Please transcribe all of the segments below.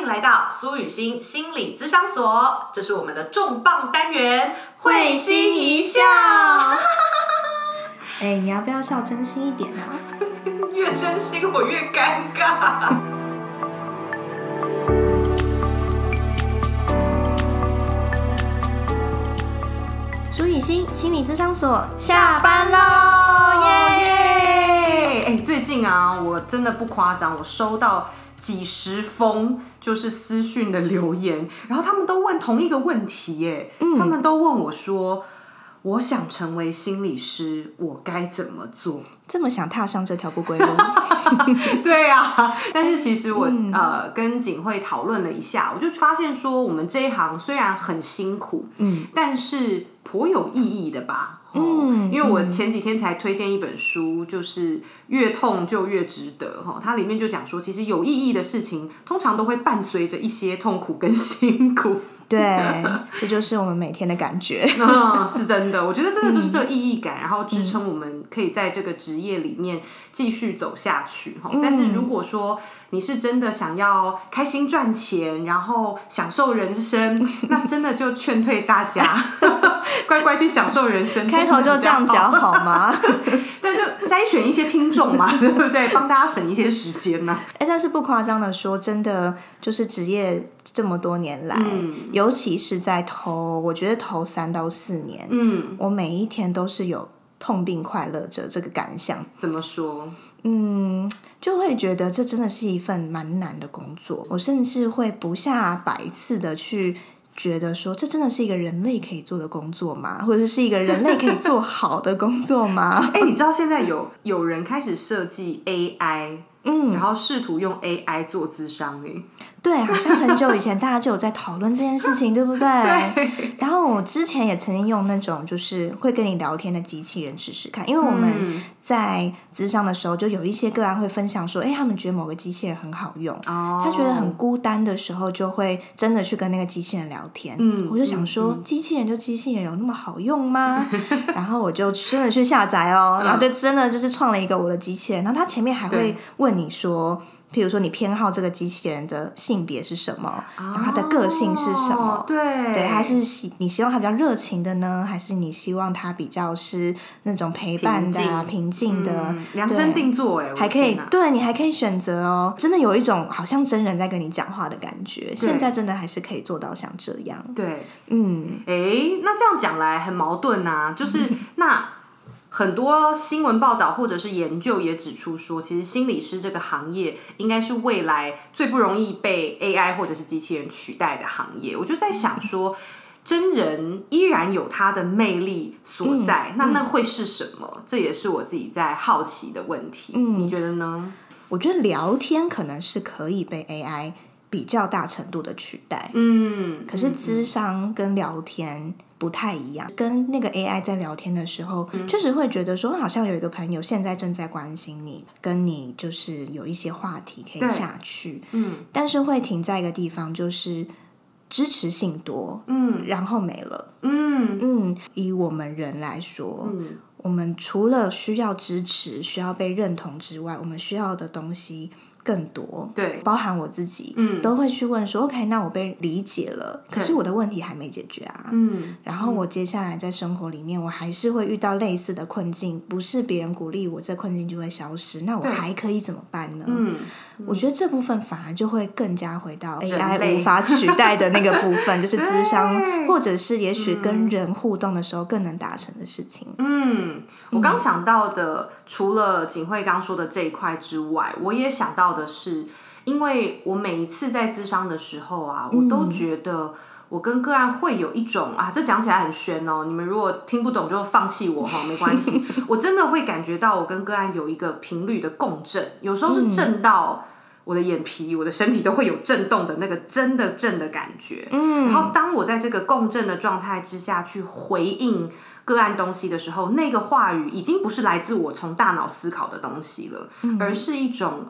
迎来到苏雨欣心理咨商所，这是我们的重磅单元，会心一笑。哎，你要不要笑真心一点啊？越真心我越尴尬。苏雨欣心理咨商所下班喽，耶！哎，最近啊，我真的不夸张，我收到几十封就是私讯的留言，然后他们都问同一个问题，耶，他们都问我说。我想成为心理师，我该怎么做？这么想踏上这条不归路？对啊，但是其实我呃跟景惠讨论了一下，我就发现说，我们这一行虽然很辛苦，嗯，但是颇有意义的吧。嗯，因为我前几天才推荐一本书，就是越痛就越值得哈。它里面就讲说，其实有意义的事情，通常都会伴随着一些痛苦跟辛苦。对，这就是我们每天的感觉。嗯，是真的，我觉得真的就是这个意义感，然后支撑我们可以在这个职业里面继续走下去哈。但是如果说你是真的想要开心赚钱，然后享受人生，那真的就劝退大家，乖乖去享受人生。开头就这样讲好吗？对，就筛选一些听众嘛，对不对？帮大家省一些时间呢。哎，但是不夸张的说，真的就是职业这么多年来，尤其是在头，我觉得头三到四年，嗯，我每一天都是有痛并快乐着这个感想。怎么说？嗯，就会觉得这真的是一份蛮难的工作。我甚至会不下百次的去。觉得说这真的是一个人类可以做的工作吗？或者是一个人类可以做好的工作吗？哎，你知道现在有有人开始设计 AI，嗯，然后试图用 AI 做智商哎。对，好像很久以前大家就有在讨论这件事情，对不对？然后我之前也曾经用那种就是会跟你聊天的机器人试试看，因为我们在咨商的时候，就有一些个案会分享说，哎，他们觉得某个机器人很好用，他觉得很孤单的时候，就会真的去跟那个机器人聊天。嗯，我就想说，机器人就机器人，有那么好用吗？然后我就真的去下载哦，然后就真的就是创了一个我的机器人，然后他前面还会问你说。譬如说，你偏好这个机器人的性别是什么？然后它的个性是什么？对对，还是希你希望它比较热情的呢？还是你希望它比较是那种陪伴的、平静的？量身定做哎，还可以，对你还可以选择哦。真的有一种好像真人在跟你讲话的感觉。现在真的还是可以做到像这样。对，嗯，哎，那这样讲来很矛盾啊，就是 那。很多新闻报道或者是研究也指出说，其实心理师这个行业应该是未来最不容易被 AI 或者是机器人取代的行业。我就在想说，真人依然有它的魅力所在，那那会是什么？这也是我自己在好奇的问题。嗯，你觉得呢？我觉得聊天可能是可以被 AI 比较大程度的取代。嗯，可是智商跟聊天。不太一样，跟那个 AI 在聊天的时候，确实会觉得说，好像有一个朋友现在正在关心你，跟你就是有一些话题可以下去。嗯，但是会停在一个地方，就是支持性多，嗯，然后没了。嗯嗯，以我们人来说，嗯，我们除了需要支持、需要被认同之外，我们需要的东西。更多对，包含我自己，嗯，都会去问说，OK，那我被理解了，可是我的问题还没解决啊，嗯，然后我接下来在生活里面，我还是会遇到类似的困境，不是别人鼓励我，这困境就会消失，那我还可以怎么办呢？嗯，我觉得这部分反而就会更加回到 AI 无法取代的那个部分，就是智商，或者是也许跟人互动的时候更能达成的事情。嗯，我刚想到的，除了景惠刚说的这一块之外，我也想到。的是，因为我每一次在智商的时候啊，我都觉得我跟个案会有一种啊，这讲起来很玄哦。你们如果听不懂就放弃我哈，没关系。我真的会感觉到我跟个案有一个频率的共振，有时候是震到我的眼皮，我的身体都会有震动的那个真的震的感觉。嗯，然后当我在这个共振的状态之下去回应个案东西的时候，那个话语已经不是来自我从大脑思考的东西了，而是一种。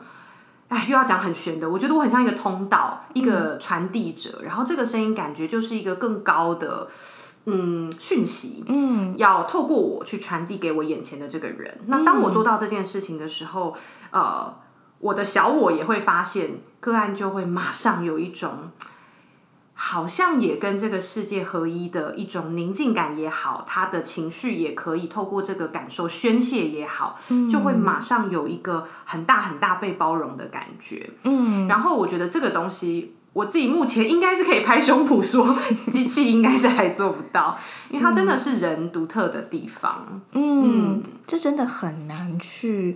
哎，又要讲很玄的，我觉得我很像一个通道，一个传递者，然后这个声音感觉就是一个更高的嗯讯息，嗯，要透过我去传递给我眼前的这个人。那当我做到这件事情的时候，呃，我的小我也会发现，个案就会马上有一种。好像也跟这个世界合一的一种宁静感也好，他的情绪也可以透过这个感受宣泄也好，就会马上有一个很大很大被包容的感觉。嗯，然后我觉得这个东西，我自己目前应该是可以拍胸脯说，机器应该是还做不到，因为它真的是人独特的地方。嗯，这真的很难去。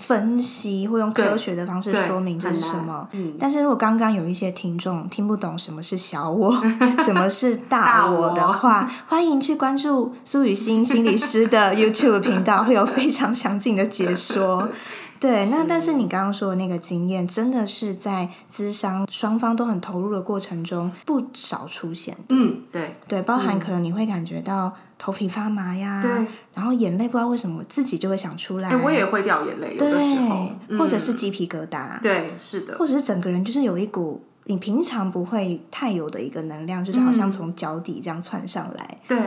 分析或用科学的方式说明这是什么，但是如果刚刚有一些听众听不懂什么是小我，什么是大我的话，欢迎去关注苏雨欣心理师的 YouTube 频道，会有非常详尽的解说。对，那但是你刚刚说的那个经验，真的是在咨商双方都很投入的过程中不少出现。嗯，对，对，包含可能你会感觉到头皮发麻呀，对，然后眼泪不知道为什么自己就会想出来，我也会掉眼泪，有的时候，或者是鸡皮疙瘩，对，是的，或者是整个人就是有一股你平常不会太有的一个能量，就是好像从脚底这样窜上来，对。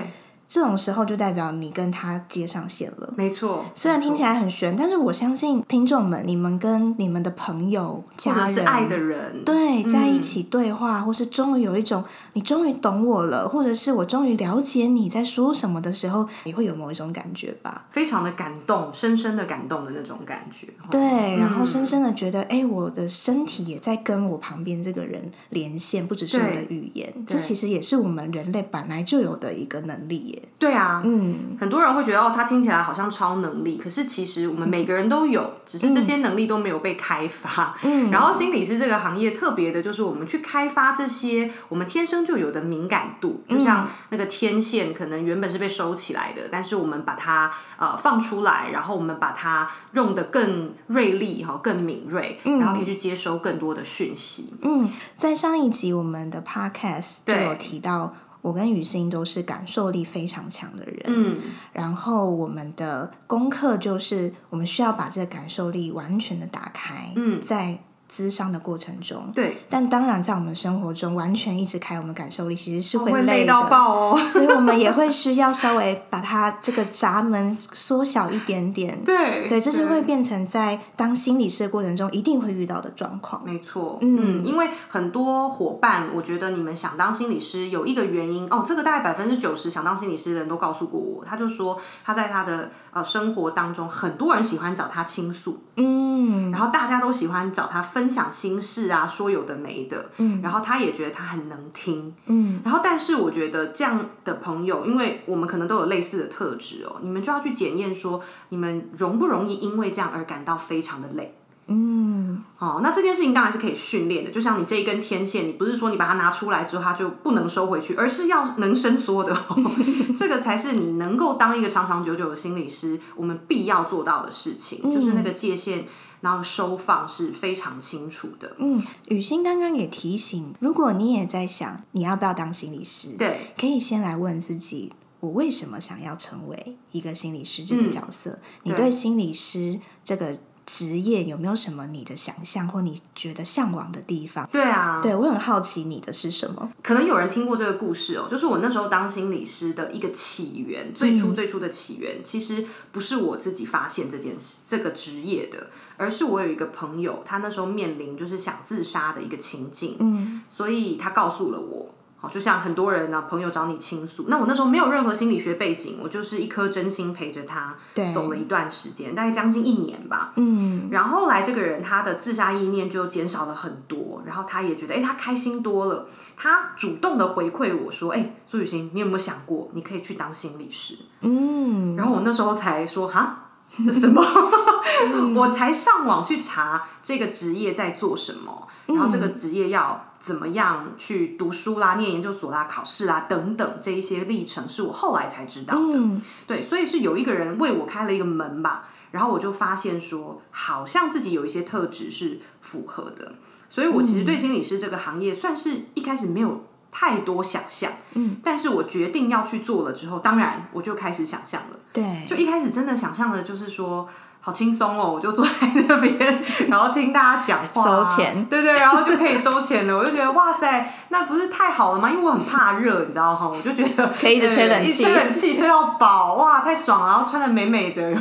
这种时候就代表你跟他接上线了，没错。虽然听起来很悬，但是我相信听众们，你们跟你们的朋友、家人、爱的人，对，在一起对话，或是终于有一种你终于懂我了，或者是我终于了解你在说什么的时候，你会有某一种感觉吧？非常的感动，深深的感动的那种感觉。对，然后深深的觉得，哎，我的身体也在跟我旁边这个人连线，不只是我的语言，这其实也是我们人类本来就有的一个能力耶。对啊，嗯，很多人会觉得哦，他听起来好像超能力，可是其实我们每个人都有，只是这些能力都没有被开发。嗯，然后心理师这个行业特别的就是我们去开发这些我们天生就有的敏感度，就像那个天线可能原本是被收起来的，但是我们把它呃放出来，然后我们把它用的更锐利哈，更敏锐，然后可以去接收更多的讯息。嗯，在上一集我们的 podcast 就有提到。我跟雨欣都是感受力非常强的人，嗯，然后我们的功课就是，我们需要把这个感受力完全的打开，嗯，在。咨商的过程中，对，但当然在我们生活中完全一直开我们感受力，其实是会累到爆哦。所以我们也会 需要稍微把它这个闸门缩小一点点。对，对，这是会变成在当心理师的过程中一定会遇到的状况。没错，嗯，因为很多伙伴，我觉得你们想当心理师有一个原因哦，这个大概百分之九十想当心理师的人都告诉过我，他就说他在他的呃生活当中，很多人喜欢找他倾诉，嗯，然后大家都喜欢找他分。享心事啊，说有的没的，嗯，然后他也觉得他很能听，嗯，然后但是我觉得这样的朋友，因为我们可能都有类似的特质哦，你们就要去检验说，你们容不容易因为这样而感到非常的累，嗯，哦，那这件事情当然是可以训练的，就像你这一根天线，你不是说你把它拿出来之后它就不能收回去，而是要能伸缩的，这个才是你能够当一个长长久久的心理师，我们必要做到的事情，就是那个界限。然后收放是非常清楚的。嗯，雨欣刚刚也提醒，如果你也在想你要不要当心理师，对，可以先来问自己：我为什么想要成为一个心理师这个角色？你对心理师这个。职业有没有什么你的想象或你觉得向往的地方？对啊，对我很好奇你的是什么。可能有人听过这个故事哦，就是我那时候当心理师的一个起源，最初最初的起源，其实不是我自己发现这件事这个职业的，而是我有一个朋友，他那时候面临就是想自杀的一个情境，嗯，所以他告诉了我。就像很多人呢，朋友找你倾诉，那我那时候没有任何心理学背景，我就是一颗真心陪着他走了一段时间，大概将近一年吧。嗯，然后来这个人他的自杀意念就减少了很多，然后他也觉得哎，他开心多了，他主动的回馈我说，哎，苏雨欣，你有没有想过你可以去当心理师？嗯，然后我那时候才说哈，这什么？我才上网去查这个职业在做什么，然后这个职业要。怎么样去读书啦、念研究所啦、考试啦等等这一些历程，是我后来才知道的。对，所以是有一个人为我开了一个门吧，然后我就发现说，好像自己有一些特质是符合的。所以我其实对心理师这个行业，算是一开始没有太多想象。嗯，但是我决定要去做了之后，当然我就开始想象了。对，就一开始真的想象的就是说。好轻松哦，我就坐在那边，然后听大家讲话，收钱，对对，然后就可以收钱了。我就觉得哇塞，那不是太好了吗？因为我很怕热，你知道哈，我就觉得可以一直吹冷气，吹冷气吹到饱，哇，太爽了，然后穿的美美的，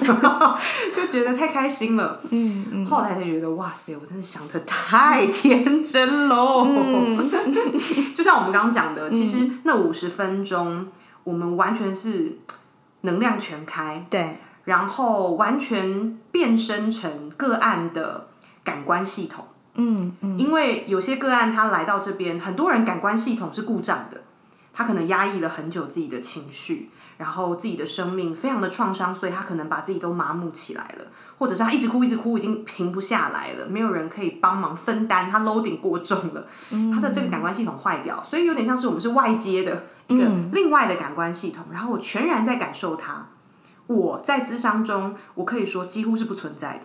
就觉得太开心了。嗯嗯。后来才觉得哇塞，我真的想的太天真喽。就像我们刚刚讲的，其实那五十分钟，我们完全是能量全开。对。然后完全变身成个案的感官系统，嗯嗯，因为有些个案他来到这边，很多人感官系统是故障的，他可能压抑了很久自己的情绪，然后自己的生命非常的创伤，所以他可能把自己都麻木起来了，或者是他一直哭一直哭，已经停不下来了，没有人可以帮忙分担，他 loading 过重了，他的这个感官系统坏掉，所以有点像是我们是外接的一个另外的感官系统，然后我全然在感受它。我在智商中，我可以说几乎是不存在的。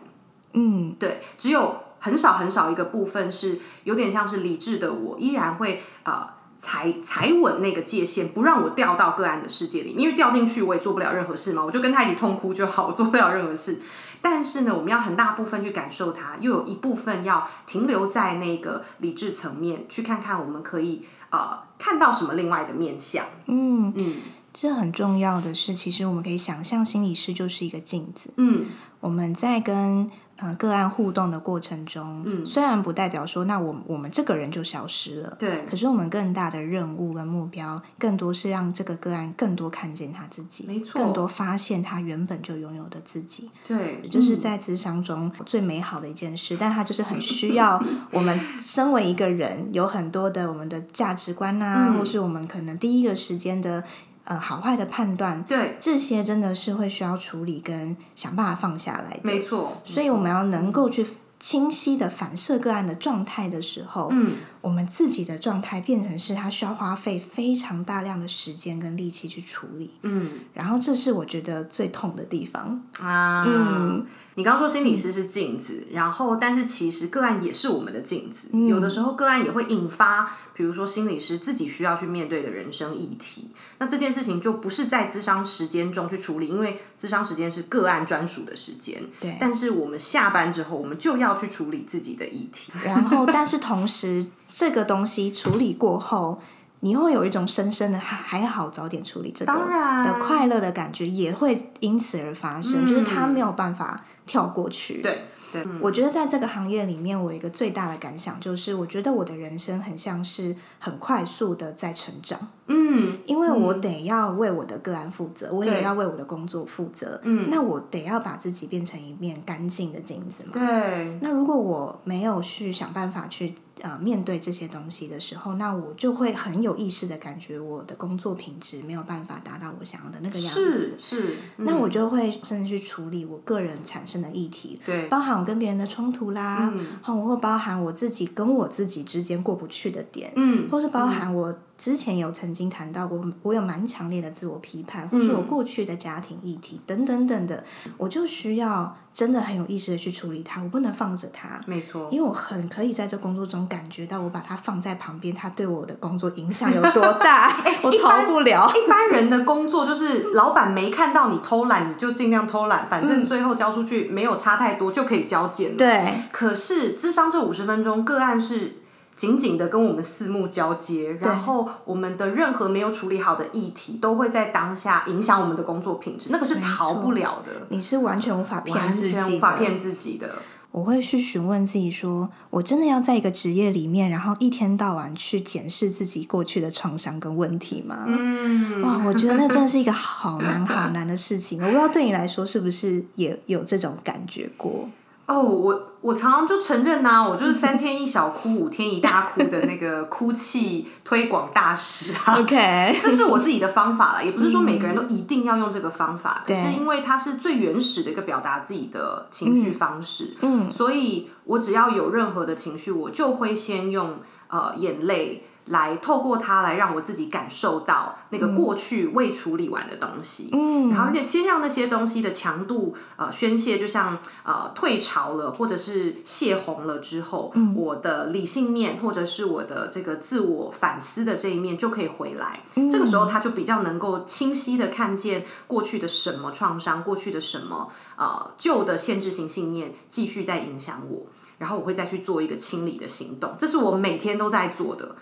嗯，对，只有很少很少一个部分是有点像是理智的我，依然会呃踩踩稳那个界限，不让我掉到个案的世界里。因为掉进去我也做不了任何事嘛，我就跟他一起痛哭就好，我做不了任何事。但是呢，我们要很大部分去感受它，又有一部分要停留在那个理智层面，去看看我们可以呃看到什么另外的面相。嗯嗯。这很重要的是，其实我们可以想象，心理师就是一个镜子。嗯，我们在跟呃个案互动的过程中，嗯，虽然不代表说那我我们这个人就消失了，对。可是我们更大的任务跟目标，更多是让这个个案更多看见他自己，没错，更多发现他原本就拥有的自己。对，这是在智商中最美好的一件事，但他就是很需要 我们身为一个人，有很多的我们的价值观啊，或是我们可能第一个时间的。呃，好坏的判断，对这些真的是会需要处理跟想办法放下来的，没错。所以我们要能够去清晰的反射个案的状态的时候，嗯，我们自己的状态变成是他需要花费非常大量的时间跟力气去处理，嗯，然后这是我觉得最痛的地方啊，嗯。你刚刚说心理师是镜子，然后但是其实个案也是我们的镜子，有的时候个案也会引发，比如说心理师自己需要去面对的人生议题。那这件事情就不是在咨商时间中去处理，因为咨商时间是个案专属的时间。对。但是我们下班之后，我们就要去处理自己的议题。然后，但是同时，这个东西处理过后，你会有一种深深的还还好早点处理这个的快乐的感觉，也会因此而发生，就是他没有办法。跳过去。对对，我觉得在这个行业里面，我一个最大的感想就是，我觉得我的人生很像是很快速的在成长。嗯，因为我得要为我的个案负责，我也要为我的工作负责。嗯，那我得要把自己变成一面干净的镜子嘛。对。那如果我没有去想办法去。呃，面对这些东西的时候，那我就会很有意识的感觉，我的工作品质没有办法达到我想要的那个样子。是是，那我就会甚至去处理我个人产生的议题，对，包含我跟别人的冲突啦，嗯，或包含我自己跟我自己之间过不去的点，嗯，或是包含我。之前有曾经谈到过，我有蛮强烈的自我批判，或是我过去的家庭议题等等等的，我就需要真的很有意识的去处理它，我不能放着它。没错，因为我很可以在这工作中感觉到，我把它放在旁边，它对我的工作影响有多大，我逃不了。一般人的工作就是老板没看到你偷懒，你就尽量偷懒，反正最后交出去没有差太多就可以交件了。对。可是智商这五十分钟个案是。紧紧的跟我们四目交接，然后我们的任何没有处理好的议题，都会在当下影响我们的工作品质，那个是逃不了的。你是完全无法骗自己，完全无法骗自己的。我会去询问自己，说我真的要在一个职业里面，然后一天到晚去检视自己过去的创伤跟问题吗？嗯，哇，我觉得那真的是一个好难好 难的事情。我不知道对你来说是不是也有这种感觉过。哦，我我常常就承认呐，我就是三天一小哭，五天一大哭的那个 哭泣推广大使啊。OK，这是我自己的方法了，也不是说每个人都一定要用这个方法，可是因为它是最原始的一个表达自己的情绪方式，嗯，所以我只要有任何的情绪，我就会先用呃眼泪。来透过它来让我自己感受到那个过去未处理完的东西，嗯，然后先让那些东西的强度呃宣泄，就像呃退潮了或者是泄洪了之后，我的理性面或者是我的这个自我反思的这一面就可以回来，这个时候他就比较能够清晰的看见过去的什么创伤，过去的什么呃旧的限制性信念继续在影响我，然后我会再去做一个清理的行动，这是我每天都在做的。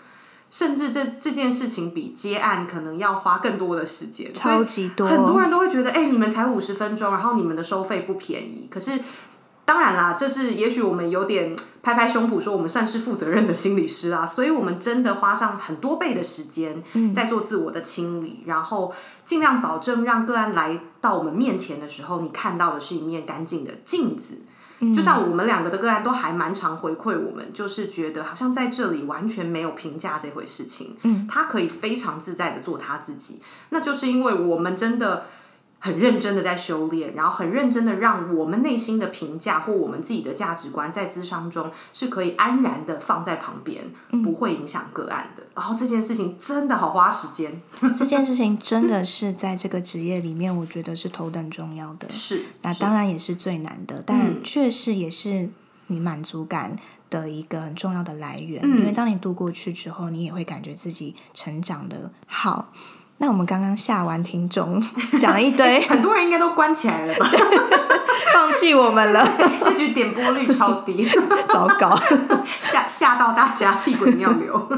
甚至这这件事情比接案可能要花更多的时间，超级多。很多人都会觉得，哎，你们才五十分钟，然后你们的收费不便宜。可是，当然啦，这是也许我们有点拍拍胸脯说我们算是负责任的心理师啦，所以我们真的花上很多倍的时间在做自我的清理，然后尽量保证让个案来到我们面前的时候，你看到的是一面干净的镜子。就像我们两个的个案都还蛮常回馈我们，就是觉得好像在这里完全没有评价这回事情，嗯，他可以非常自在的做他自己，那就是因为我们真的。很认真的在修炼，然后很认真的让我们内心的评价或我们自己的价值观在咨商中是可以安然的放在旁边，不会影响个案的。然后这件事情真的好花时间，这件事情真的是在这个职业里面，我觉得是头等重要的。是，那当然也是最难的，当然确实也是你满足感的一个很重要的来源。因为当你度过去之后，你也会感觉自己成长的好。那我们刚刚下完听众 讲了一堆，很多人应该都关起来了吧？放弃我们了，这局点播率超低，糟糕，吓吓到大家屁滚尿流，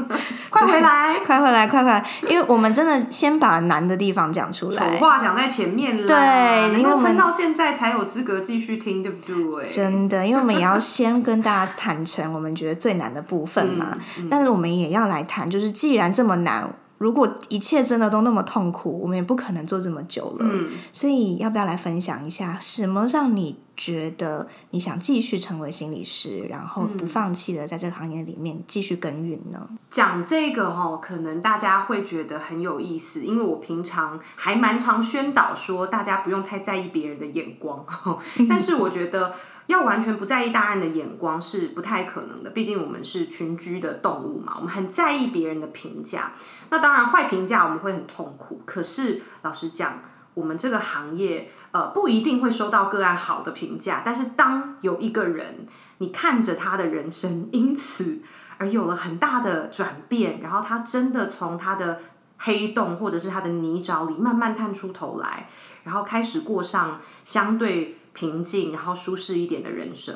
快回来，快回来，快回来！因为我们真的先把难的地方讲出来，话讲在前面了，对，能够撑到现在才有资格继续听，对不对？真的，因为我们也要先跟大家坦诚，我们觉得最难的部分嘛，但是我们也要来谈，就是既然这么难。如果一切真的都那么痛苦，我们也不可能做这么久了。嗯，所以要不要来分享一下，什么让你觉得你想继续成为心理师，然后不放弃的在这个行业里面继续耕耘呢？讲这个哦，可能大家会觉得很有意思，因为我平常还蛮常宣导说，大家不用太在意别人的眼光。但是我觉得。要完全不在意大人的眼光是不太可能的，毕竟我们是群居的动物嘛，我们很在意别人的评价。那当然，坏评价我们会很痛苦。可是老实讲，我们这个行业呃不一定会收到个案好的评价。但是当有一个人，你看着他的人生因此而有了很大的转变，然后他真的从他的黑洞或者是他的泥沼里慢慢探出头来，然后开始过上相对。平静，然后舒适一点的人生，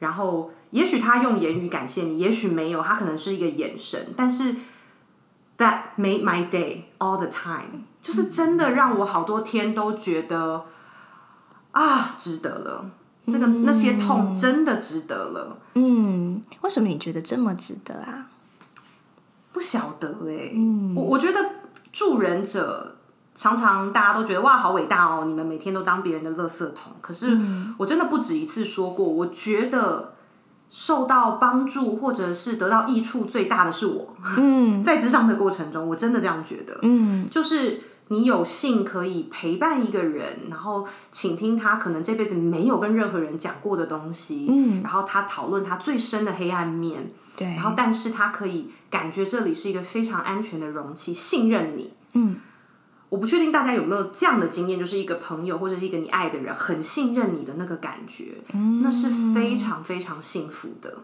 然后也许他用言语感谢你，也许没有，他可能是一个眼神，但是 that made my day all the time，就是真的让我好多天都觉得啊，值得了，这个那些痛真的值得了。嗯，为什么你觉得这么值得啊？不晓得哎，我我觉得助人者。常常大家都觉得哇好伟大哦，你们每天都当别人的垃圾桶。可是我真的不止一次说过，我觉得受到帮助或者是得到益处最大的是我。嗯，在智商的过程中，我真的这样觉得。嗯，就是你有幸可以陪伴一个人，然后倾听他可能这辈子没有跟任何人讲过的东西。嗯，然后他讨论他最深的黑暗面。对，然后但是他可以感觉这里是一个非常安全的容器，信任你。嗯。我不确定大家有没有这样的经验，就是一个朋友或者是一个你爱的人很信任你的那个感觉，那是非常非常幸福的，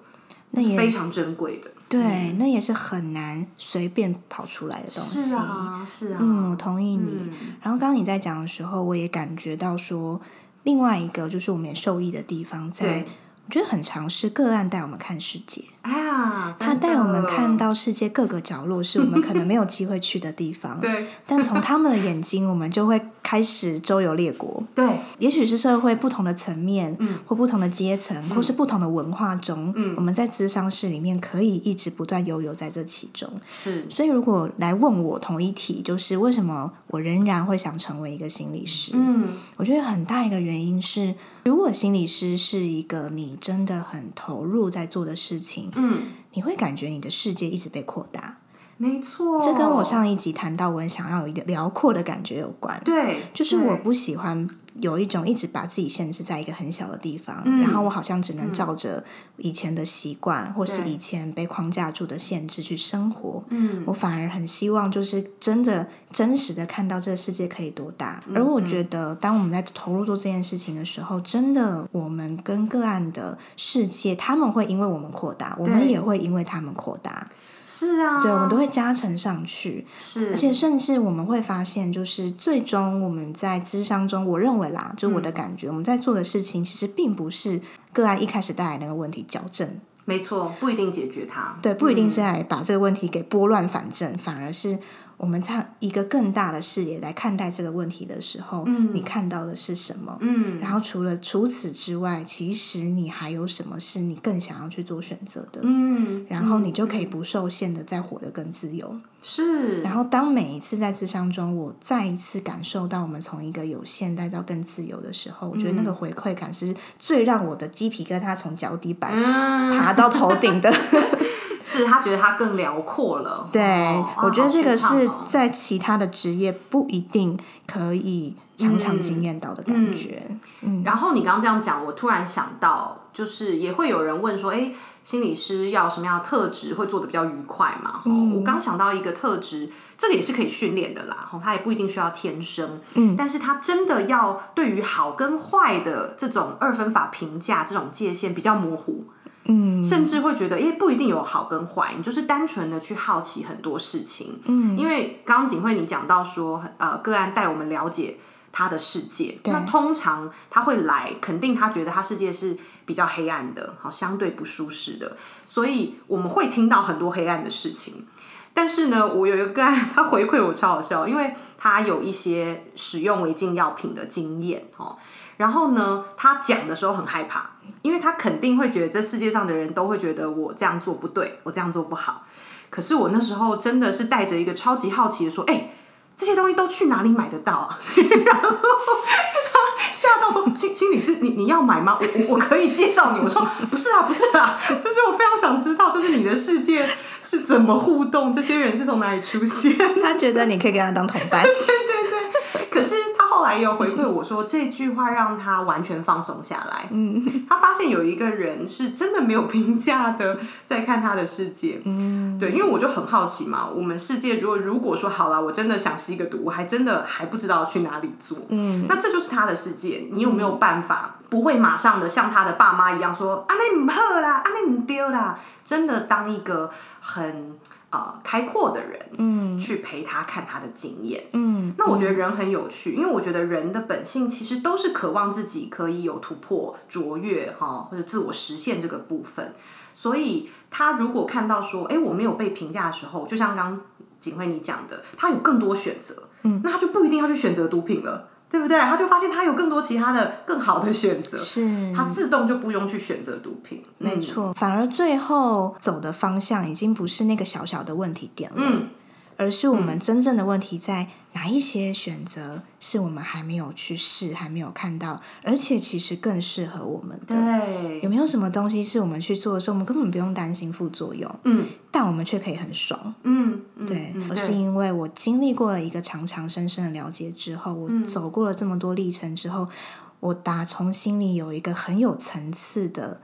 那也非常珍贵的。对，那也是很难随便跑出来的东西。是啊，是啊。嗯，我同意你。然后刚刚你在讲的时候，我也感觉到说，另外一个就是我们也受益的地方在。我觉得很尝试个案带我们看世界，哎呀，他带我们看到世界各个角落，是我们可能没有机会去的地方。对，但从他们的眼睛，我们就会开始周游列国。对，也许是社会不同的层面，嗯，或不同的阶层，或是不同的文化中，嗯，我们在咨商室里面可以一直不断悠游在这其中。是，所以如果来问我同一题，就是为什么我仍然会想成为一个心理师？嗯，我觉得很大一个原因是。如果心理师是一个你真的很投入在做的事情，嗯，你会感觉你的世界一直被扩大。没错，这跟我上一集谈到我很想要有一个辽阔的感觉有关。对，就是我不喜欢有一种一直把自己限制在一个很小的地方，然后我好像只能照着以前的习惯，或是以前被框架住的限制去生活。嗯，我反而很希望就是真的真实的看到这个世界可以多大。而我觉得，当我们在投入做这件事情的时候，真的我们跟个案的世界，他们会因为我们扩大，我们也会因为他们扩大。是啊，对，我们都会加成上去，是，而且甚至我们会发现，就是最终我们在咨商中，我认为啦，就我的感觉，我们在做的事情其实并不是个案一开始带来那个问题矫正，没错，不一定解决它，对，不一定是来把这个问题给拨乱反正，反而是。我们在一个更大的视野来看待这个问题的时候，你看到的是什么？嗯，然后除了除此之外，其实你还有什么是你更想要去做选择的？嗯，然后你就可以不受限的再活得更自由。是。然后当每一次在智商中，我再一次感受到我们从一个有限带到更自由的时候，我觉得那个回馈感是最让我的鸡皮疙瘩从脚底板爬到头顶的。是他觉得他更辽阔了。对，我觉得这个是在其他的职业不一定可以常常经验到的感觉。嗯，然后你刚刚这样讲，我突然想到，就是也会有人问说，哎，心理师要什么样的特质会做的比较愉快嘛？嗯，我刚想到一个特质，这个也是可以训练的啦。他也不一定需要天生，嗯，但是他真的要对于好跟坏的这种二分法评价这种界限比较模糊。嗯，甚至会觉得，因为，不一定有好跟坏，你就是单纯的去好奇很多事情。嗯，因为刚刚景惠你讲到说，呃，个案带我们了解他的世界，那通常他会来，肯定他觉得他世界是比较黑暗的，好，相对不舒适的，所以我们会听到很多黑暗的事情。但是呢，我有一个个案，他回馈我超好笑，因为他有一些使用违禁药品的经验，哦。然后呢，他讲的时候很害怕，因为他肯定会觉得这世界上的人都会觉得我这样做不对，我这样做不好。可是我那时候真的是带着一个超级好奇的说：“哎，这些东西都去哪里买得到啊？” 然后他吓到说：“心心里是，你你要买吗？我我我可以介绍你。”我说：“不是啊，不是啊，就是我非常想知道，就是你的世界是怎么互动，这些人是从哪里出现？”他觉得你可以跟他当同伴。对 对对，可是他。后来也有回馈我说这句话让他完全放松下来。嗯，他发现有一个人是真的没有评价的在看他的世界。嗯，对，因为我就很好奇嘛，我们世界如果如果说好了，我真的想吸个毒，我还真的还不知道去哪里做。嗯，那这就是他的世界，你有没有办法不会马上的像他的爸妈一样说啊那唔好啦，啊那唔丢啦，真的当一个很。呃，开阔的人，嗯，去陪他看他的经验，嗯，那我觉得人很有趣，因为我觉得人的本性其实都是渴望自己可以有突破、卓越，哈，或者自我实现这个部分。所以他如果看到说，哎，我没有被评价的时候，就像刚景辉你讲的，他有更多选择，嗯，那他就不一定要去选择毒品了。对不对？他就发现他有更多其他的更好的选择，是他自动就不用去选择毒品。没错，反而最后走的方向已经不是那个小小的问题点了。而是我们真正的问题在哪一些选择是我们还没有去试，还没有看到，而且其实更适合我们的。对，有没有什么东西是我们去做的时候，我们根本不用担心副作用？嗯，但我们却可以很爽。嗯，对，而是因为我经历过了一个长长深深的了解之后，我走过了这么多历程之后，我打从心里有一个很有层次的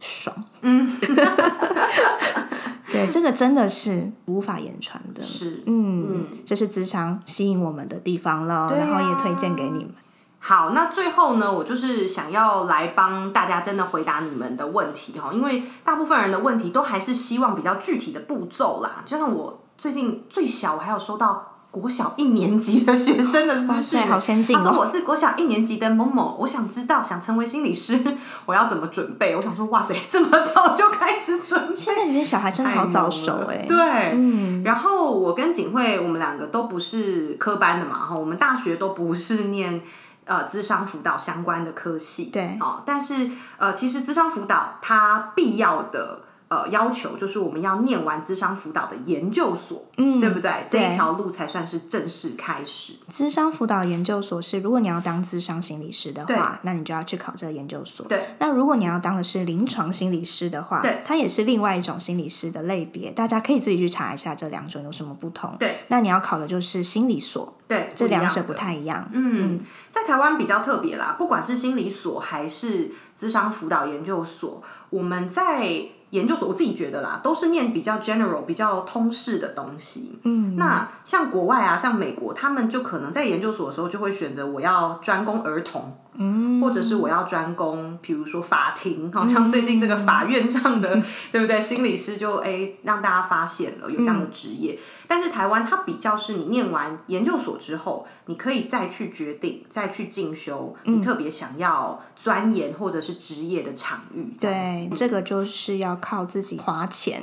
爽。嗯。对，这个真的是无法言传的。是，嗯，这是职场吸引我们的地方了，然后也推荐给你们。好，那最后呢，我就是想要来帮大家真的回答你们的问题哈，因为大部分人的问题都还是希望比较具体的步骤啦。就像我最近最小，我还有收到。国小一年级的学生的资讯，好先进他说：“我是国小一年级的某某，我想知道，想成为心理师，我要怎么准备？”我想说：“哇塞，这么早就开始准备！”现在这些小孩真的好早熟哎。对，嗯。然后我跟景惠，我们两个都不是科班的嘛，哈，我们大学都不是念呃智商辅导相关的科系，对，哦。但是呃，其实智商辅导它必要的呃要求，就是我们要念完智商辅导的研究所，嗯，对不对？这一条路才算是正式开始。智商辅导研究所是，如果你要当智商心理师的话，那你就要去考这个研究所。对。那如果你要当的是临床心理师的话，对，它也是另外一种心理师的类别，大家可以自己去查一下这两种有什么不同。对。那你要考的就是心理所。对，这两者不太一样。嗯，在台湾比较特别啦，不管是心理所还是智商辅导研究所，我们在。研究所，我自己觉得啦，都是念比较 general、比较通识的东西。嗯，那像国外啊，像美国，他们就可能在研究所的时候就会选择我要专攻儿童，嗯，或者是我要专攻，比如说法庭，好像最近这个法院上的，对不对？心理师就哎让大家发现了有这样的职业。但是台湾它比较是你念完研究所之后，你可以再去决定，再去进修，你特别想要钻研或者是职业的场域。对，这个就是要靠自己花钱，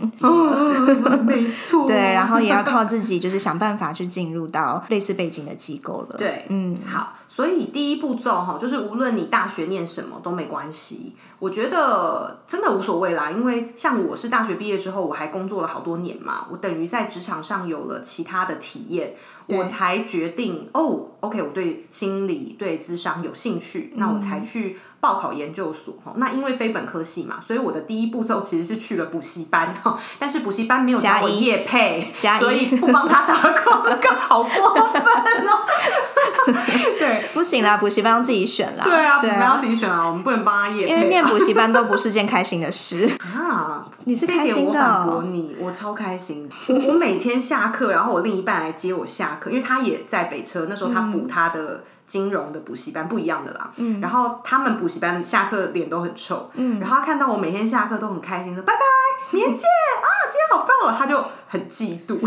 没错。对，然后也要靠自己，就是想办法去进入到类似背景的机构了。对，嗯，好。所以第一步骤哈，就是无论你大学念什么都没关系，我觉得真的无所谓啦。因为像我是大学毕业之后，我还工作了好多年嘛，我等于在职场上有了其他的体验。我才决定哦，OK，我对心理、对智商有兴趣，那我才去报考研究所哈。那因为非本科系嘛，所以我的第一步骤其实是去了补习班哈。但是补习班没有找我业配，所以不帮他打广告，好过分哦。对，不行啦，补习班要自己选啦。对啊，补习班要自己选啊，我们不能帮他业配。因为念补习班都不是件开心的事 啊。你是开心的？我反驳你，我超开心。我我每天下课，然后我另一半来接我下。因为他也在北车，那时候他补他的金融的补习班，不一样的啦。嗯，然后他们补习班下课脸都很臭。嗯，然后他看到我每天下课都很开心，说拜拜，明天见啊，今天好棒哦，他就很嫉妒。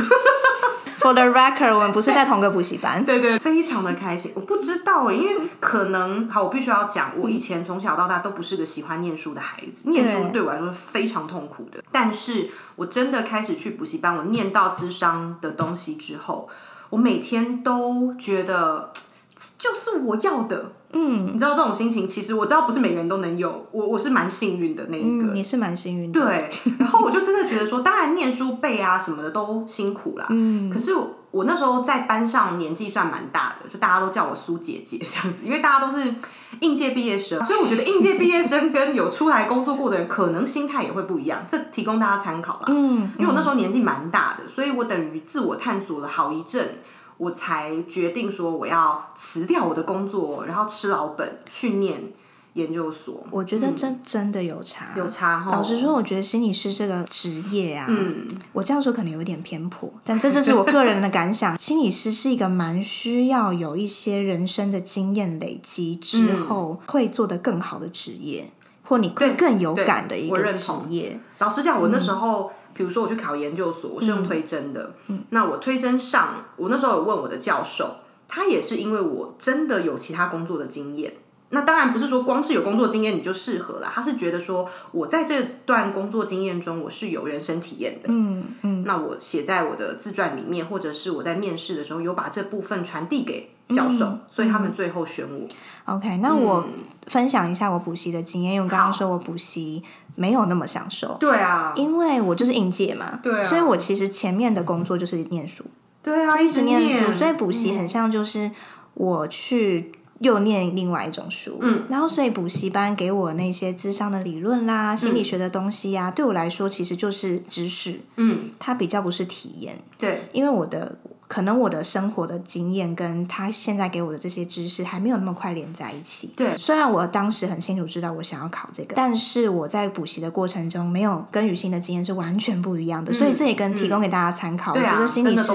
For the record，我们不是在同个补习班。对对，非常的开心。我不知道哎，因为可能好，我必须要讲，我以前从小到大都不是个喜欢念书的孩子，念书对我来说是非常痛苦的。但是我真的开始去补习班，我念到智商的东西之后。我每天都觉得 就是我要的，嗯，你知道这种心情，其实我知道不是每个人都能有，我我是蛮幸运的那一个，你是蛮幸运的，对。然后我就真的觉得说，当然念书背啊什么的都辛苦啦，嗯。可是我那时候在班上年纪算蛮大的，就大家都叫我苏姐姐这样子，因为大家都是应届毕业生，所以我觉得应届毕业生跟有出来工作过的人，可能心态也会不一样，这提供大家参考啦。嗯。因为我那时候年纪蛮大的，所以我等于自我探索了好一阵。我才决定说我要辞掉我的工作，然后吃老本去念研究所。我觉得真真的有差，有差。老实说，我觉得心理师这个职业啊，嗯，我这样说可能有点偏颇，但这 就是我个人的感想。心理师是一个蛮需要有一些人生的经验累积之后会做得更好的职业，或你会更有感的一个职业。老实讲，我那时候。比如说我去考研究所，我是用推甄的。嗯那我推甄上，我那时候有问我的教授，他也是因为我真的有其他工作的经验。那当然不是说光是有工作经验你就适合了，他是觉得说我在这段工作经验中我是有人生体验的。嗯嗯。那我写在我的自传里面，或者是我在面试的时候有把这部分传递给教授，所以他们最后选我。OK，那我分享一下我补习的经验，因为刚刚说我补习。没有那么享受，对啊，因为我就是应届嘛，对啊，所以我其实前面的工作就是念书，对啊，一直念书，所以补习很像就是我去又念另外一种书，嗯，然后所以补习班给我那些智商的理论啦、心理学的东西呀，对我来说其实就是知识，嗯，它比较不是体验，对，因为我的。可能我的生活的经验跟他现在给我的这些知识还没有那么快连在一起。对，虽然我当时很清楚知道我想要考这个，但是我在补习的过程中没有跟雨欣的经验是完全不一样的，所以这也跟提供给大家参考。我觉得心理师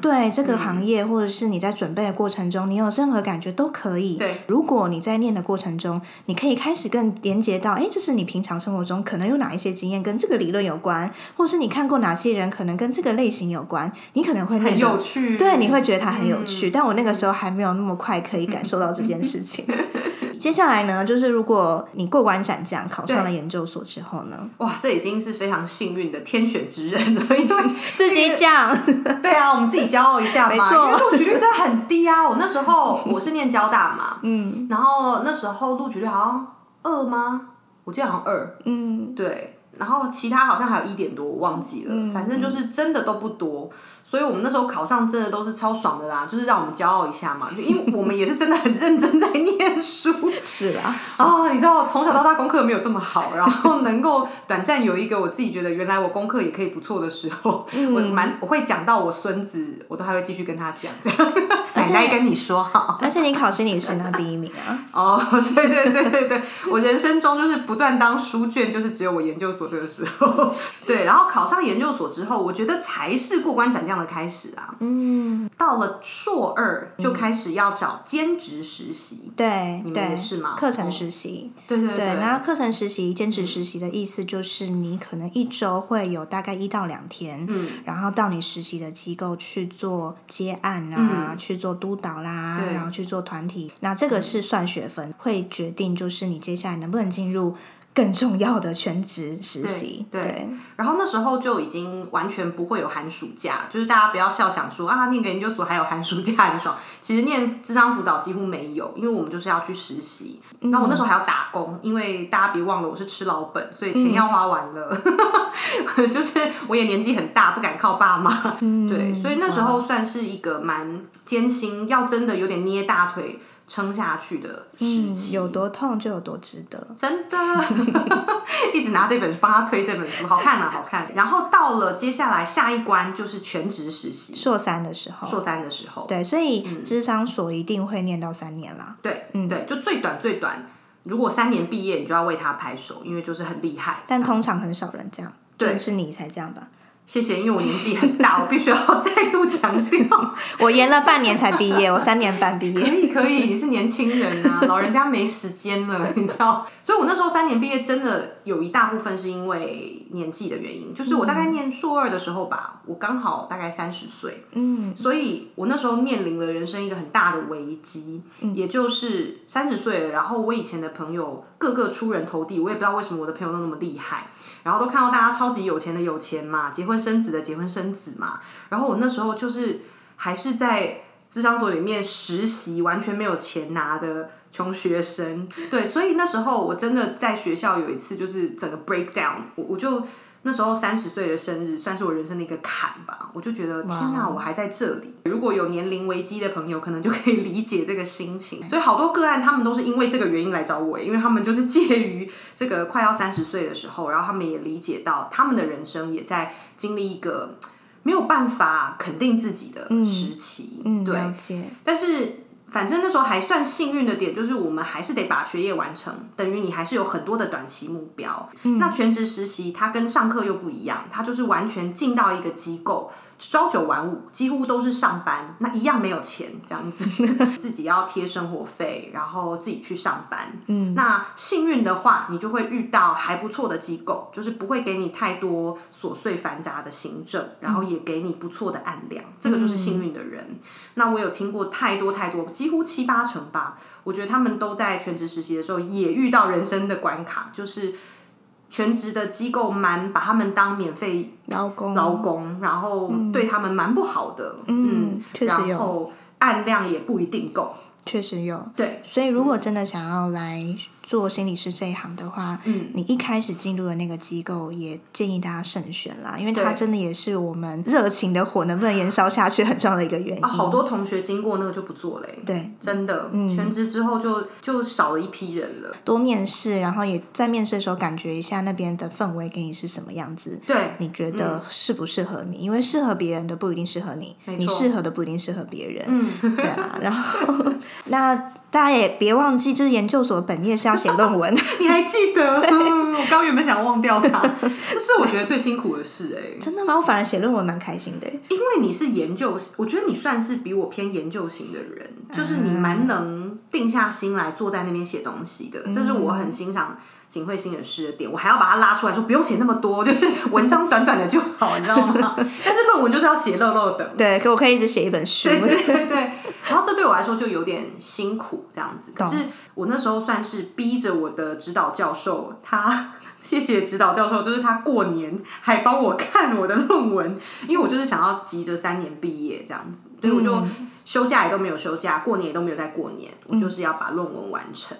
对这个行业或者是你在准备的过程中，你有任何感觉都可以。对，如果你在念的过程中，你可以开始更连接到，哎，这是你平常生活中可能有哪一些经验跟这个理论有关，或是你看过哪些人可能跟这个类型有关，你可能会很有趣。对，你会。觉得它很有趣，但我那个时候还没有那么快可以感受到这件事情。接下来呢，就是如果你过关斩将考上了研究所之后呢，哇，这已经是非常幸运的天选之人了，因为 自己讲，对啊，我们自己骄傲一下嘛。没错，录取率真的很低啊！我那时候我是念交大嘛，嗯，然后那时候录取率好像二吗？我记得好像二，嗯，对。然后其他好像还有一点多，我忘记了，反正就是真的都不多。所以我们那时候考上真的都是超爽的啦，就是让我们骄傲一下嘛，就因为我们也是真的很认真在念书。是啦，啊，你知道从小到大功课没有这么好，然后能够短暂有一个我自己觉得原来我功课也可以不错的时候，我蛮我会讲到我孙子，我都还会继续跟他讲这样。奶奶跟你说好，而且你考心理师拿第一名啊。哦，对对对对对，我人生中就是不断当书卷，就是只有我研究所这个时候。对，然后考上研究所之后，我觉得才是过关斩将。的开始啊，嗯，到了硕二就开始要找兼职实习，对，你们也是吗？课程实习，对对对。然后课程实习、兼职实习的意思就是你可能一周会有大概一到两天，嗯，然后到你实习的机构去做接案啊，去做督导啦，然后去做团体，那这个是算学分，会决定就是你接下来能不能进入。更重要的全职实习，对，然后那时候就已经完全不会有寒暑假，就是大家不要笑想说啊，念个研究所还有寒暑假很爽。其实念智商辅导几乎没有，因为我们就是要去实习。那我那时候还要打工，因为大家别忘了我是吃老本，所以钱要花完了。就是我也年纪很大，不敢靠爸妈，对，所以那时候算是一个蛮艰辛，要真的有点捏大腿。撑下去的时期，有多痛就有多值得，真的。一直拿这本书帮他推这本书，好看啊，好看。然后到了接下来下一关就是全职实习，硕三的时候，硕三的时候，对，所以智商所一定会念到三年啦。对，嗯，对，就最短最短，如果三年毕业，你就要为他拍手，因为就是很厉害。但通常很少人这样，对，是你才这样吧。谢谢，因为我年纪很大，我必须要再度强调，我延了半年才毕业，我三年半毕业。可以可以，你是年轻人啊，老人家没时间了，你知道。所以我那时候三年毕业，真的有一大部分是因为年纪的原因，就是我大概念硕二的时候吧，我刚好大概三十岁，嗯，所以我那时候面临了人生一个很大的危机，也就是三十岁了，然后我以前的朋友个个出人头地，我也不知道为什么我的朋友都那么厉害。然后都看到大家超级有钱的有钱嘛，结婚生子的结婚生子嘛。然后我那时候就是还是在资商所里面实习，完全没有钱拿的穷学生。对，所以那时候我真的在学校有一次就是整个 break down，我我就。那时候三十岁的生日算是我人生的一个坎吧，我就觉得天哪，我还在这里。如果有年龄危机的朋友，可能就可以理解这个心情。所以好多个案，他们都是因为这个原因来找我，因为他们就是介于这个快要三十岁的时候，然后他们也理解到他们的人生也在经历一个没有办法肯定自己的时期。嗯，对，但是。反正那时候还算幸运的点，就是我们还是得把学业完成，等于你还是有很多的短期目标。那全职实习它跟上课又不一样，它就是完全进到一个机构。朝九晚五，几乎都是上班，那一样没有钱，这样子，自己要贴生活费，然后自己去上班。嗯，那幸运的话，你就会遇到还不错的机构，就是不会给你太多琐碎繁杂的行政，然后也给你不错的案量，这个就是幸运的人。那我有听过太多太多，几乎七八成吧，我觉得他们都在全职实习的时候也遇到人生的关卡，就是。全职的机构蛮把他们当免费劳工，劳工，然后对他们蛮不好的，嗯，确实有，然后案量也不一定够，确实有，对，所以如果真的想要来。做心理师这一行的话，嗯，你一开始进入的那个机构，也建议大家慎选啦，因为它真的也是我们热情的火能不能燃烧下去很重要的一个原因。好多同学经过那个就不做嘞，对，真的，嗯全职之后就就少了一批人了。多面试，然后也在面试的时候感觉一下那边的氛围给你是什么样子，对，你觉得适不适合你？因为适合别人的不一定适合你，你适合的不一定适合别人，嗯，对啊，然后 那。大家也别忘记，就是研究所本业是要写论文。你还记得？我刚原本想忘掉它，这是我觉得最辛苦的事哎。真的吗？我反而写论文蛮开心的。因为你是研究，我觉得你算是比我偏研究型的人，就是你蛮能定下心来坐在那边写东西的，这是我很欣赏。景惠新人诗的点，我还要把它拉出来说，不用写那么多，就是 文章短短的就好，你知道吗？但是论文就是要写漏漏的。对，可我可以一直写一本书。对对对对。然后这对我来说就有点辛苦，这样子。可是我那时候算是逼着我的指导教授，他谢谢指导教授，就是他过年还帮我看我的论文，因为我就是想要急着三年毕业这样子，所以我就休假也都没有休假，过年也都没有在过年，我就是要把论文完成。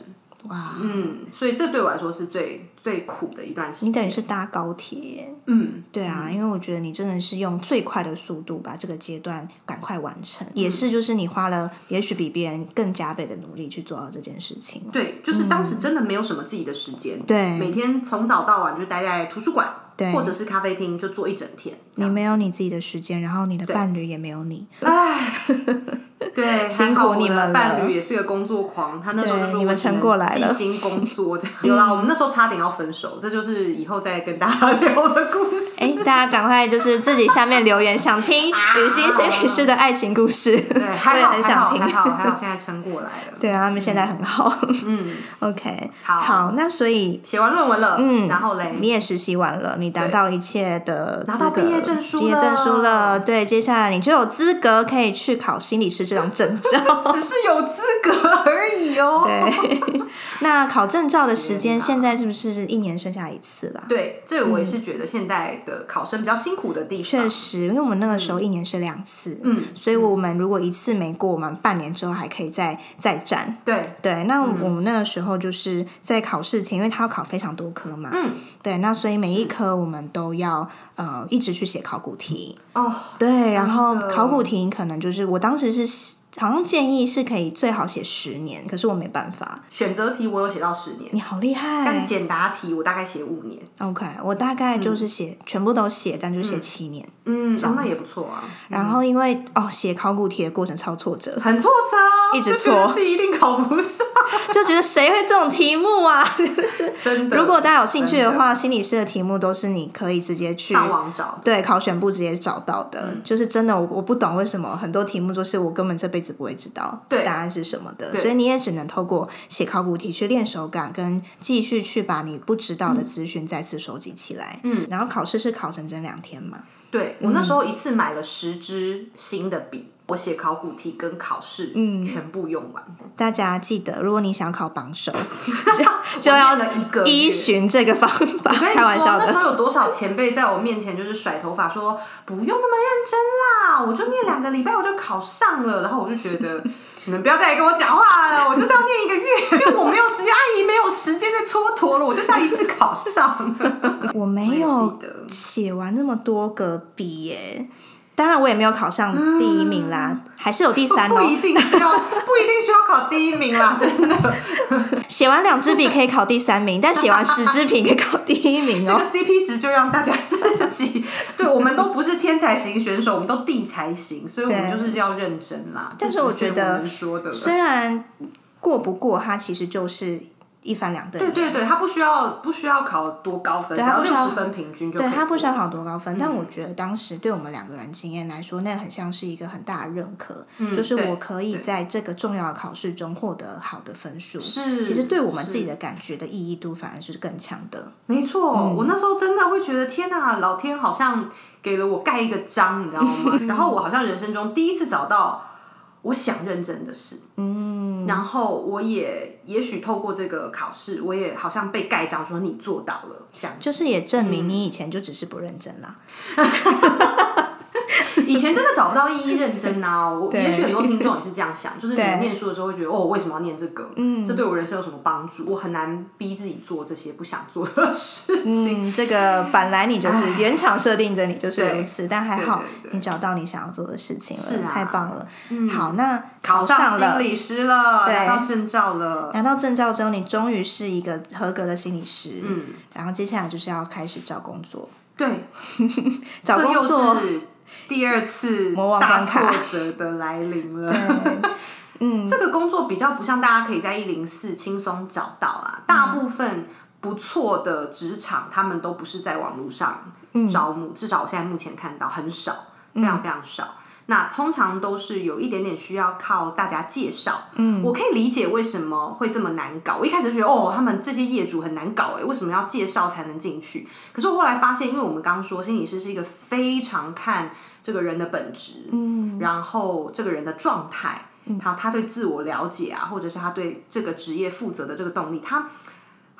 哇，嗯，所以这对我来说是最最苦的一段时间。你等于是搭高铁，嗯，对啊，因为我觉得你真的是用最快的速度把这个阶段赶快完成，也是就是你花了也许比别人更加倍的努力去做到这件事情。对，就是当时真的没有什么自己的时间，对。每天从早到晚就待在图书馆，对。或者是咖啡厅，就坐一整天。你没有你自己的时间，然后你的伴侣也没有你，唉，对，辛苦你们了伴侣也是个工作狂，他那时候就对你们撑过来了细心工 作这样。有啦，我们那时候差点要分手，这就是以后再跟大家 聊的故事。哎，大家赶快就是自己下面留言，想听雨欣心理师的爱情故事，对，我还好，也很想还好，还听。好，还好，现在撑过来了。对啊，他们现在很好。嗯，OK，好那所以写完论文了，嗯然后嘞，你也实习完了，你达到一切的拿到资格毕业证书毕业证书了了。对，接下来你就有资格可以去考心理师这张证照。只是有资格而已哦。对，那考证照的时间现在是不是一年剩下一次啦？对，这我也是觉得现在的考生比较辛苦的地方。确实，因为我们那个时候一年是两次，嗯，所以我们如果一次没过，我们半年之后还可以再再战。对，对，那我们那个时候就是在考试前，因为他要考非常多科嘛，嗯，对，那所以每一科我们都要呃一直去写考古题，哦，对，然后考古题可能就是我当时是好像建议是可以最好写十年，可是我没办法。选择题我有写到十年，你好厉害。但害简答题我大概写五年。，OK，我大概就是写、全部都写，但就写七年。嗯，哦，那也不错啊，然后因为哦写考古题的过程超挫折，很挫折啊，一直错自己一定考不上，就觉得谁会这种题目啊？真的。如果大家有兴趣的真话，心理师的题目都是你可以直接去上网找，对考选部直接找到的，嗯。就是真的我我不懂为什么很多题目就是我根本这辈子不会知道对。答案是什么的，所以你也只能透过写考古题去练手感，跟继续去把你不知道的资讯再次收集起来。嗯，然后考试是考整整两天嘛，对我那时候一次买了十支新的笔，我写考古题跟考试，嗯，全部用完，大家记得，如果你想考榜首，就就要一个依循这个方法。开玩笑说，那时的，候有多少前辈在我面前就是甩头发说不用那么认真啦，我就念两个礼拜我就考上了，然后我就觉得。你们不要再跟我讲话了，我就是要念一个月，因为我没有时间，阿姨没有时间再蹉跎了，我就是要一次考上。我没有写完那么多个笔耶。当然，我也没有考上第一名啦，还是有第三哦。不一定需要，不一定需要考第一名啦，真的。写完两支笔可以考第三名，但写完十支笔可以考第一名哦 这个哦。CP 值就让大家自己，对我们都不是天才型选手，我们都地才型，所以我们就是要认真啦。但是我觉得。虽然过不过，它其实就是一翻两瞪眼。对对对，他不需要不需要考多高分，对他不需要分平均就。对他不需要考多高分，但我觉得当时对我们两个人经验来说，那很像是一个很大的认可，就是我可以在这个重要的考试中获得好的分数。是，其实对我们自己的感觉的意义度反而是更强的。没错，嗯我那时候真的会觉得天哪，老天好像给了我盖一个章，你知道吗？然后我好像人生中第一次找到我想认真的事，嗯，然后我也也许透过这个考试，我也好像被盖章说你做到了这样。就是也证嗯明你以前就只是不认真啦。以前真的找不到意义认真啊！我也许很多听众也是这样想，就是你念书的时候会觉得哦，我为什么要念这个？嗯，这对我人生有什么帮助？我很难逼自己做这些不想做的事情。嗯，这个本来你就是原厂设定着你就是如此，但还好你找到你想要做的事情了，是啊太棒了。好，那考上了心，理师了，对拿到证照了。拿到证照之后，你终于是一个合格的心理师。嗯，然后接下来就是要开始找工作，对，找工作。是第二次大挫折的来临了。这个工作比较不像大家可以在一零四轻松找到啊，大部分不错的职场，他们都不是在网络上招募，至少我现在目前看到很少，非常非常少。那通常都是有一点点需要靠大家介绍，嗯，我可以理解为什么会这么难搞。我一开始就觉得哦，他们这些业主很难搞哎，为什么要介绍才能进去？可是我后来发现，因为我们刚刚说心理师是一个非常看这个人的本质，嗯，然后这个人的状态，他他对自我了解啊，或者是他对这个职业负责的这个动力，他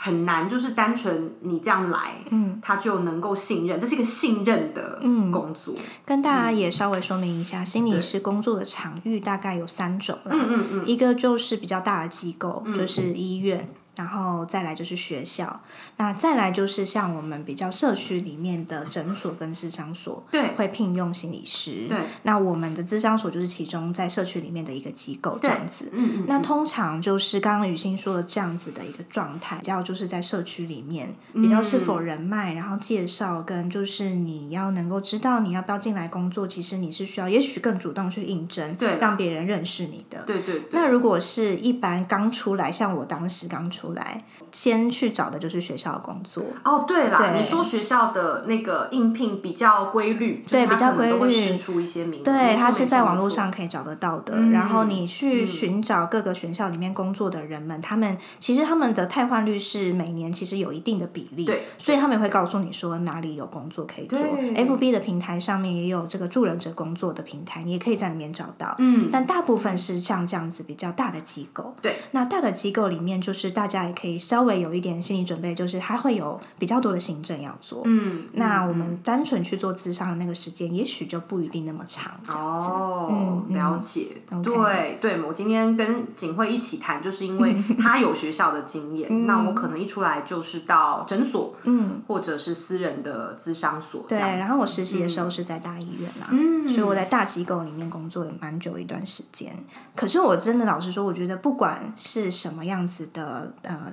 很难就是单纯你这样来，嗯，他就能够信任，这是一个信任的工作，跟大家也稍微说明一下，心理师工作的场域大概有三种啦。嗯嗯嗯，一个就是比较大的机构，就是医院。然后再来就是学校，那再来就是像我们比较社区里面的诊所跟智商所，对，会聘用心理师。对，那我们的智商所就是其中在社区里面的一个机构这样子。嗯嗯，那通常就是刚刚雨欣说的这样子的一个状态，比较就是在社区里面比较是否人脉，然后介绍跟就是你要能够知道你要不要进来工作，其实你是需要也许更主动去应征，对，让别人认识你的。对对。那如果是一般刚出来，像我当时刚出来，先去找的就是学校的工作。哦，对啦，你说学校的那个应聘比较规律，对，比较规律，出一些名，对，它是在网络上可以找得到的。然后你去寻找各个学校里面工作的人们，他们其实他们的汰换率是每年其实有一定的比例，对，所以他们也会告诉你说哪里有工作可以做。FB 的平台上面也有这个助人者工作的平台，你也可以在里面找到。嗯，但大部分是像这样子比较大的机构，对，那大的机构里面就是大家也可以稍微有一点心理准备，就是他会有比较多的行政要做。嗯，那我们单纯去做咨商的那个时间，也许就不一定那么长。哦，了解。对对，我今天跟景惠一起谈，就是因为他有学校的经验，那我可能一出来就是到诊所，嗯，或者是私人的咨商所。对，然后我实习的时候是在大医院啦，嗯，所以我在大机构里面工作也蛮久一段时间。可是我真的老实说，我觉得不管是什么样子的呃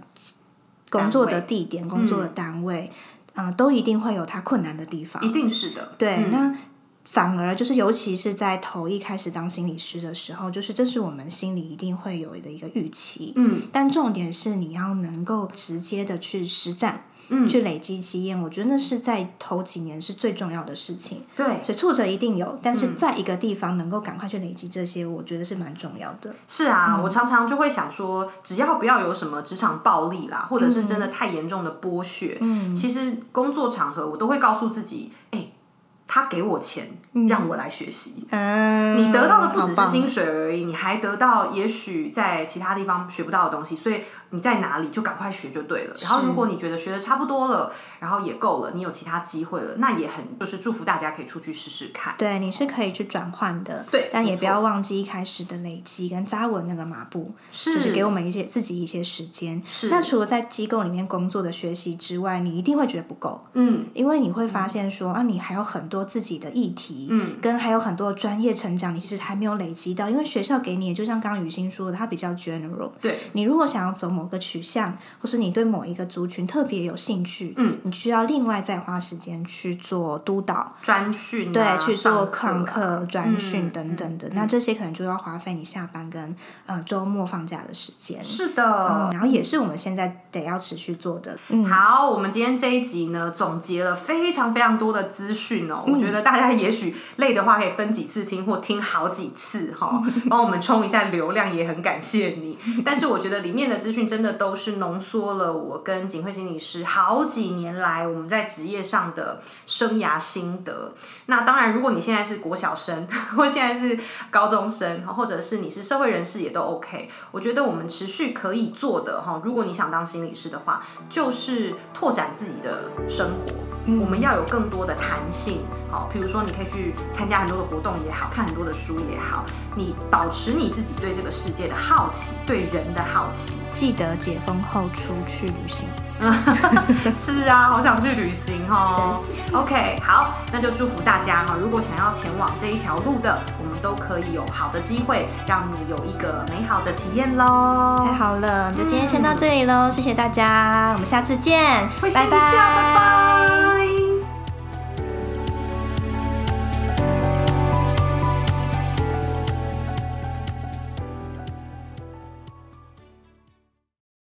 工作的地点、工作的单位，呃，都一定会有它困难的地方，一定是的。对，那反而就是，尤其是在头一开始当心理师的时候，就是这是我们心里一定会有的一个预期。嗯，但重点是你要能够直接的去实战。嗯，去累积经验，我觉得那是在头几年是最重要的事情。对，所以挫折一定有，但是在一个地方能够赶快去累积这些，我觉得是蛮重要的。是啊，我常常就会想说，只要不要有什么职场暴力啦，或者是真的太严重的剥削，嗯，其实工作场合我都会告诉自己，哎。他给我钱让我来学习，你得到的不只是薪水而已，你还得到也许在其他地方学不到的东西，所以你在哪里就赶快学就对了。然后如果你觉得学的差不多了，然后也够了，你有其他机会了，那也很就是祝福大家可以出去试试看。对，你是可以去转换的，对，但也不要忘记一开始的累积跟扎稳那个马步，就是给我们一些自己一些时间。是，那除了在机构里面工作的学习之外，你一定会觉得不够，嗯，因为你会发现说啊，你还有很多。自己的议题，嗯，跟还有很多专业成长，你其实还没有累积到，因为学校给你，就像刚刚雨欣说的，它比较 general。对，你如果想要走某个取向，或是你对某一个族群特别有兴趣，嗯，你需要另外再花时间去做督导、专训，对，去做课课专训等等的。那这些可能就要花费你下班跟呃周末放假的时间。是的，然后也是我们现在得要持续做的。好，我们今天这一集呢，总结了非常非常多的资讯哦。我觉得大家也许累的话，可以分几次听，或听好几次哈，帮我们冲一下流量，也很感谢你。但是我觉得里面的资讯真的都是浓缩了我跟景惠心理师好几年来我们在职业上的生涯心得。那当然，如果你现在是国小生，或现在是高中生，或者是你是社会人士，也都 OK。我觉得我们持续可以做的哈，如果你想当心理师的话，就是拓展自己的生活。我们要有更多的弹性。好，比如说你可以去参加很多的活动也好看很多的书也好，你保持你自己对这个世界的好奇，对人的好奇。记得解封后出去旅行。是啊，好想去旅行哦。OK，好，那就祝福大家哈。如果想要前往这一条路的，我们都可以有好的机会，让你有一个美好的体验喽。太好了，就今天先到这里喽，谢谢大家，我们下次见，拜拜拜拜。